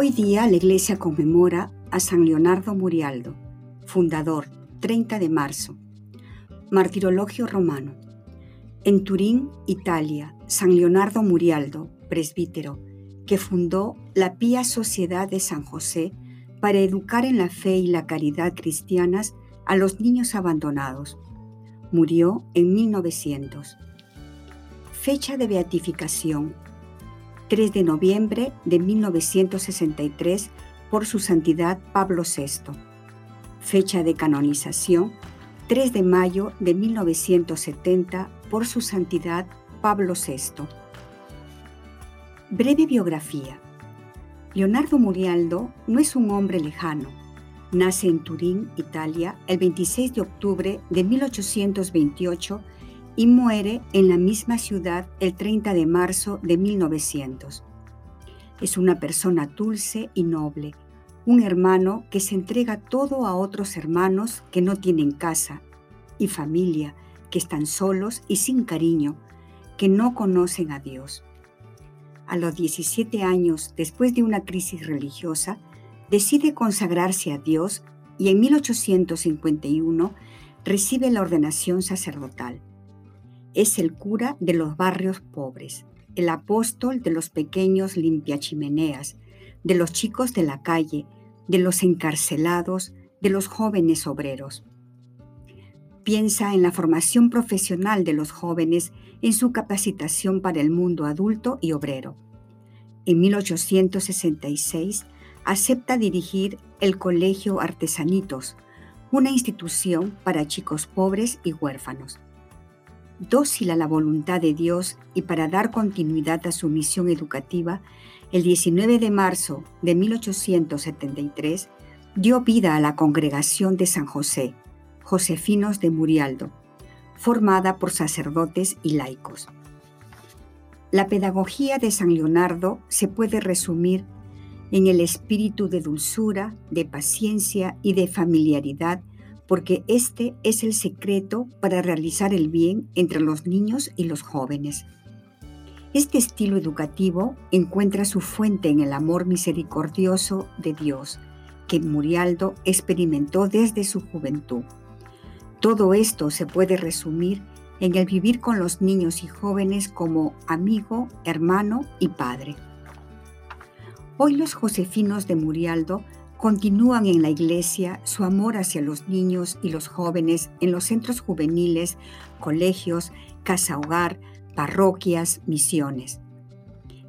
Hoy día la iglesia conmemora a San Leonardo Murialdo, fundador, 30 de marzo. Martirologio romano. En Turín, Italia, San Leonardo Murialdo, presbítero, que fundó la Pía Sociedad de San José para educar en la fe y la caridad cristianas a los niños abandonados. Murió en 1900. Fecha de beatificación 3 de noviembre de 1963 por su santidad Pablo VI. Fecha de canonización 3 de mayo de 1970 por su santidad Pablo VI. Breve biografía. Leonardo Murialdo no es un hombre lejano. Nace en Turín, Italia, el 26 de octubre de 1828 y muere en la misma ciudad el 30 de marzo de 1900. Es una persona dulce y noble, un hermano que se entrega todo a otros hermanos que no tienen casa y familia, que están solos y sin cariño, que no conocen a Dios. A los 17 años, después de una crisis religiosa, decide consagrarse a Dios y en 1851 recibe la ordenación sacerdotal es el cura de los barrios pobres, el apóstol de los pequeños limpiachimeneas, de los chicos de la calle, de los encarcelados, de los jóvenes obreros. Piensa en la formación profesional de los jóvenes, en su capacitación para el mundo adulto y obrero. En 1866 acepta dirigir el Colegio Artesanitos, una institución para chicos pobres y huérfanos dócil a la voluntad de Dios y para dar continuidad a su misión educativa, el 19 de marzo de 1873 dio vida a la congregación de San José, Josefinos de Murialdo, formada por sacerdotes y laicos. La pedagogía de San Leonardo se puede resumir en el espíritu de dulzura, de paciencia y de familiaridad porque este es el secreto para realizar el bien entre los niños y los jóvenes. Este estilo educativo encuentra su fuente en el amor misericordioso de Dios, que Murialdo experimentó desde su juventud. Todo esto se puede resumir en el vivir con los niños y jóvenes como amigo, hermano y padre. Hoy los josefinos de Murialdo continúan en la iglesia su amor hacia los niños y los jóvenes en los centros juveniles, colegios, casa hogar, parroquias, misiones.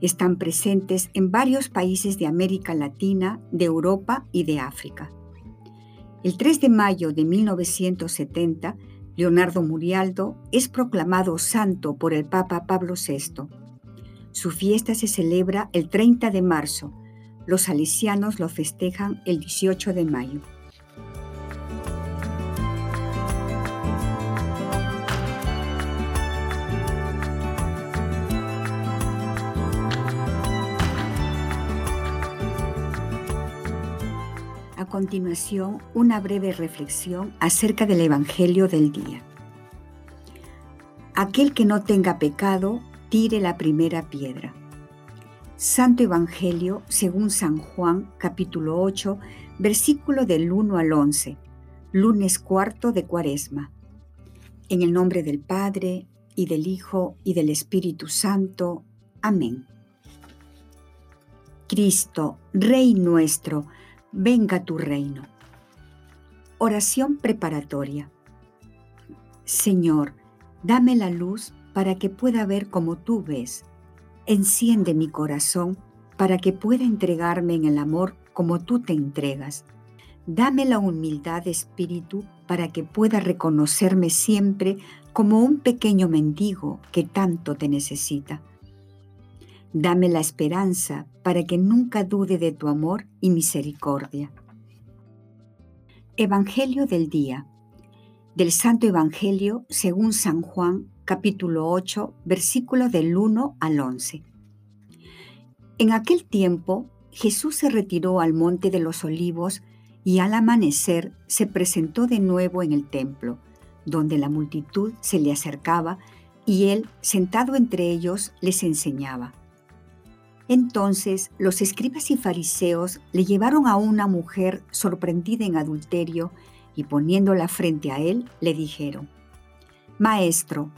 Están presentes en varios países de América Latina, de Europa y de África. El 3 de mayo de 1970, Leonardo Murialdo es proclamado santo por el Papa Pablo VI. Su fiesta se celebra el 30 de marzo, los salesianos lo festejan el 18 de mayo. A continuación, una breve reflexión acerca del Evangelio del día. Aquel que no tenga pecado, tire la primera piedra. Santo Evangelio según San Juan capítulo 8, versículo del 1 al 11, lunes cuarto de Cuaresma. En el nombre del Padre, y del Hijo, y del Espíritu Santo. Amén. Cristo, Rey nuestro, venga tu reino. Oración preparatoria. Señor, dame la luz para que pueda ver como tú ves Enciende mi corazón para que pueda entregarme en el amor como tú te entregas. Dame la humildad de espíritu para que pueda reconocerme siempre como un pequeño mendigo que tanto te necesita. Dame la esperanza para que nunca dude de tu amor y misericordia. Evangelio del día. Del Santo Evangelio según San Juan, capítulo 8, versículos del 1 al 11. En aquel tiempo, Jesús se retiró al monte de los olivos y al amanecer se presentó de nuevo en el templo, donde la multitud se le acercaba y él, sentado entre ellos, les enseñaba. Entonces los escribas y fariseos le llevaron a una mujer sorprendida en adulterio y poniéndola frente a él le dijeron, Maestro,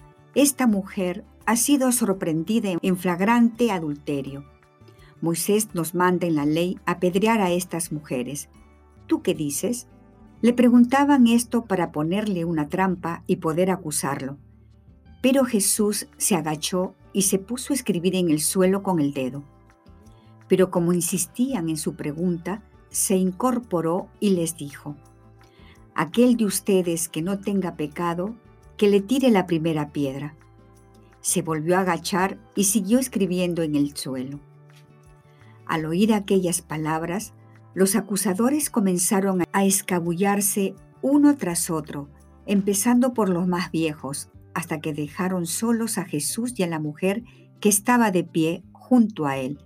esta mujer ha sido sorprendida en flagrante adulterio. Moisés nos manda en la ley apedrear a estas mujeres. ¿Tú qué dices? Le preguntaban esto para ponerle una trampa y poder acusarlo. Pero Jesús se agachó y se puso a escribir en el suelo con el dedo pero como insistían en su pregunta, se incorporó y les dijo, Aquel de ustedes que no tenga pecado, que le tire la primera piedra. Se volvió a agachar y siguió escribiendo en el suelo. Al oír aquellas palabras, los acusadores comenzaron a escabullarse uno tras otro, empezando por los más viejos, hasta que dejaron solos a Jesús y a la mujer que estaba de pie junto a él.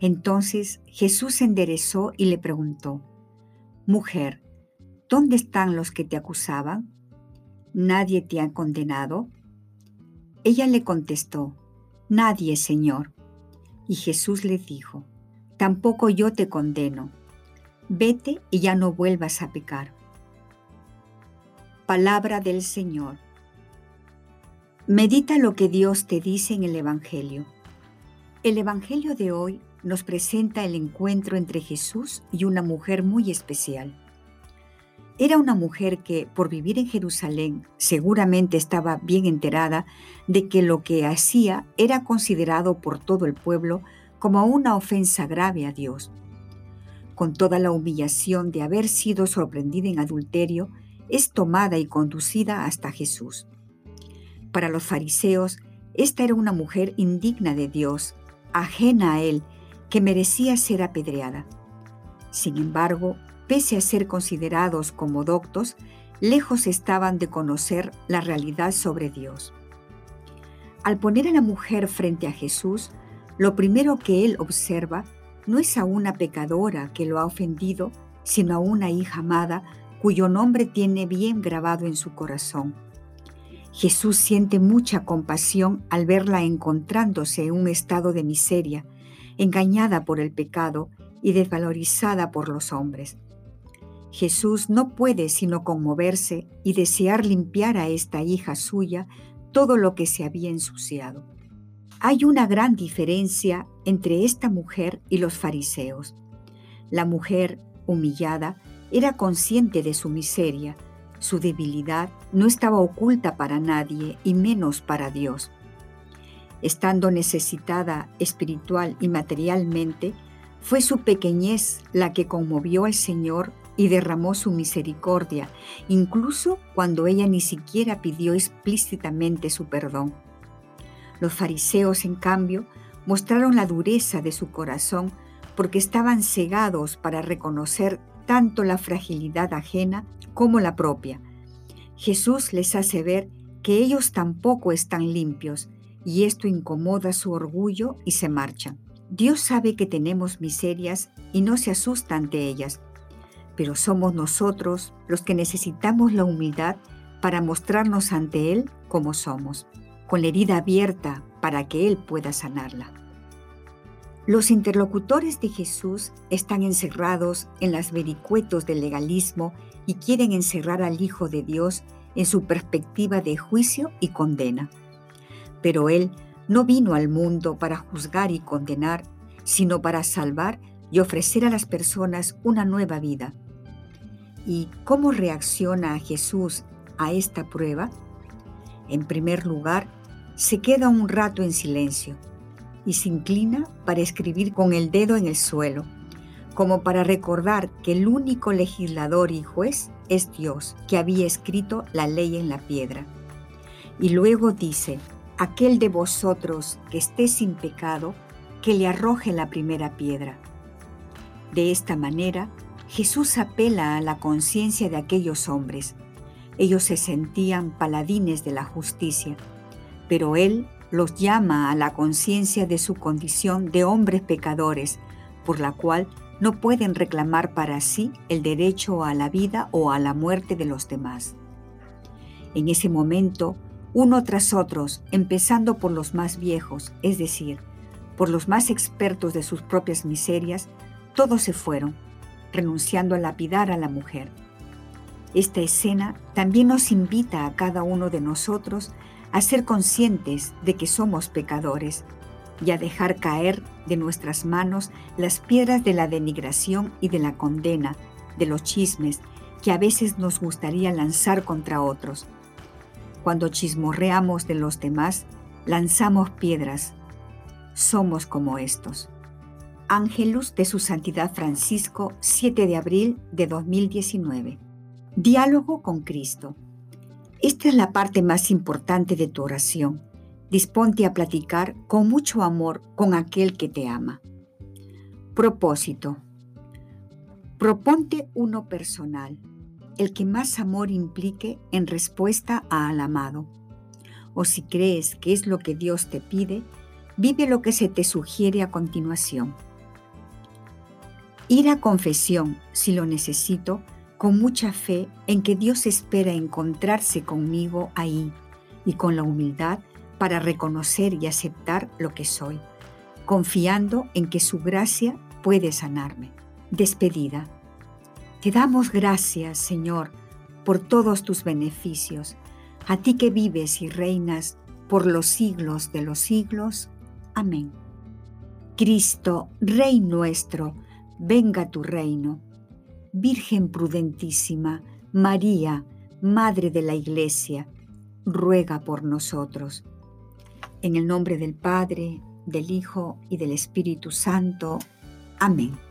Entonces Jesús se enderezó y le preguntó, Mujer, ¿dónde están los que te acusaban? ¿Nadie te ha condenado? Ella le contestó, Nadie, Señor. Y Jesús le dijo, Tampoco yo te condeno. Vete y ya no vuelvas a pecar. Palabra del Señor. Medita lo que Dios te dice en el Evangelio. El Evangelio de hoy nos presenta el encuentro entre Jesús y una mujer muy especial. Era una mujer que, por vivir en Jerusalén, seguramente estaba bien enterada de que lo que hacía era considerado por todo el pueblo como una ofensa grave a Dios. Con toda la humillación de haber sido sorprendida en adulterio, es tomada y conducida hasta Jesús. Para los fariseos, esta era una mujer indigna de Dios, ajena a Él que merecía ser apedreada. Sin embargo, pese a ser considerados como doctos, lejos estaban de conocer la realidad sobre Dios. Al poner a la mujer frente a Jesús, lo primero que él observa no es a una pecadora que lo ha ofendido, sino a una hija amada cuyo nombre tiene bien grabado en su corazón. Jesús siente mucha compasión al verla encontrándose en un estado de miseria, engañada por el pecado y desvalorizada por los hombres. Jesús no puede sino conmoverse y desear limpiar a esta hija suya todo lo que se había ensuciado. Hay una gran diferencia entre esta mujer y los fariseos. La mujer, humillada, era consciente de su miseria, su debilidad no estaba oculta para nadie y menos para Dios. Estando necesitada espiritual y materialmente, fue su pequeñez la que conmovió al Señor y derramó su misericordia, incluso cuando ella ni siquiera pidió explícitamente su perdón. Los fariseos, en cambio, mostraron la dureza de su corazón porque estaban cegados para reconocer tanto la fragilidad ajena como la propia. Jesús les hace ver que ellos tampoco están limpios y esto incomoda su orgullo y se marcha. Dios sabe que tenemos miserias y no se asusta ante ellas, pero somos nosotros los que necesitamos la humildad para mostrarnos ante Él como somos, con la herida abierta para que Él pueda sanarla. Los interlocutores de Jesús están encerrados en las vericuetos del legalismo y quieren encerrar al Hijo de Dios en su perspectiva de juicio y condena. Pero Él no vino al mundo para juzgar y condenar, sino para salvar y ofrecer a las personas una nueva vida. ¿Y cómo reacciona Jesús a esta prueba? En primer lugar, se queda un rato en silencio y se inclina para escribir con el dedo en el suelo, como para recordar que el único legislador y juez es Dios, que había escrito la ley en la piedra. Y luego dice, aquel de vosotros que esté sin pecado, que le arroje la primera piedra. De esta manera, Jesús apela a la conciencia de aquellos hombres. Ellos se sentían paladines de la justicia, pero Él los llama a la conciencia de su condición de hombres pecadores, por la cual no pueden reclamar para sí el derecho a la vida o a la muerte de los demás. En ese momento, uno tras otros, empezando por los más viejos, es decir, por los más expertos de sus propias miserias, todos se fueron, renunciando a lapidar a la mujer. Esta escena también nos invita a cada uno de nosotros a ser conscientes de que somos pecadores y a dejar caer de nuestras manos las piedras de la denigración y de la condena, de los chismes que a veces nos gustaría lanzar contra otros. Cuando chismorreamos de los demás, lanzamos piedras. Somos como estos. Ángelus de su Santidad Francisco, 7 de abril de 2019. Diálogo con Cristo. Esta es la parte más importante de tu oración Disponte a platicar con mucho amor con aquel que te ama. Propósito. Proponte uno personal, el que más amor implique en respuesta al amado. O si crees que es lo que Dios te pide, vive lo que se te sugiere a continuación. Ir a confesión, si lo necesito, con mucha fe en que Dios espera encontrarse conmigo ahí y con la humildad para reconocer y aceptar lo que soy, confiando en que su gracia puede sanarme. Despedida. Te damos gracias, Señor, por todos tus beneficios, a ti que vives y reinas por los siglos de los siglos. Amén. Cristo, Rey nuestro, venga tu reino. Virgen prudentísima, María, Madre de la Iglesia, ruega por nosotros en el nombre del Padre, del Hijo y del Espíritu Santo. Amén.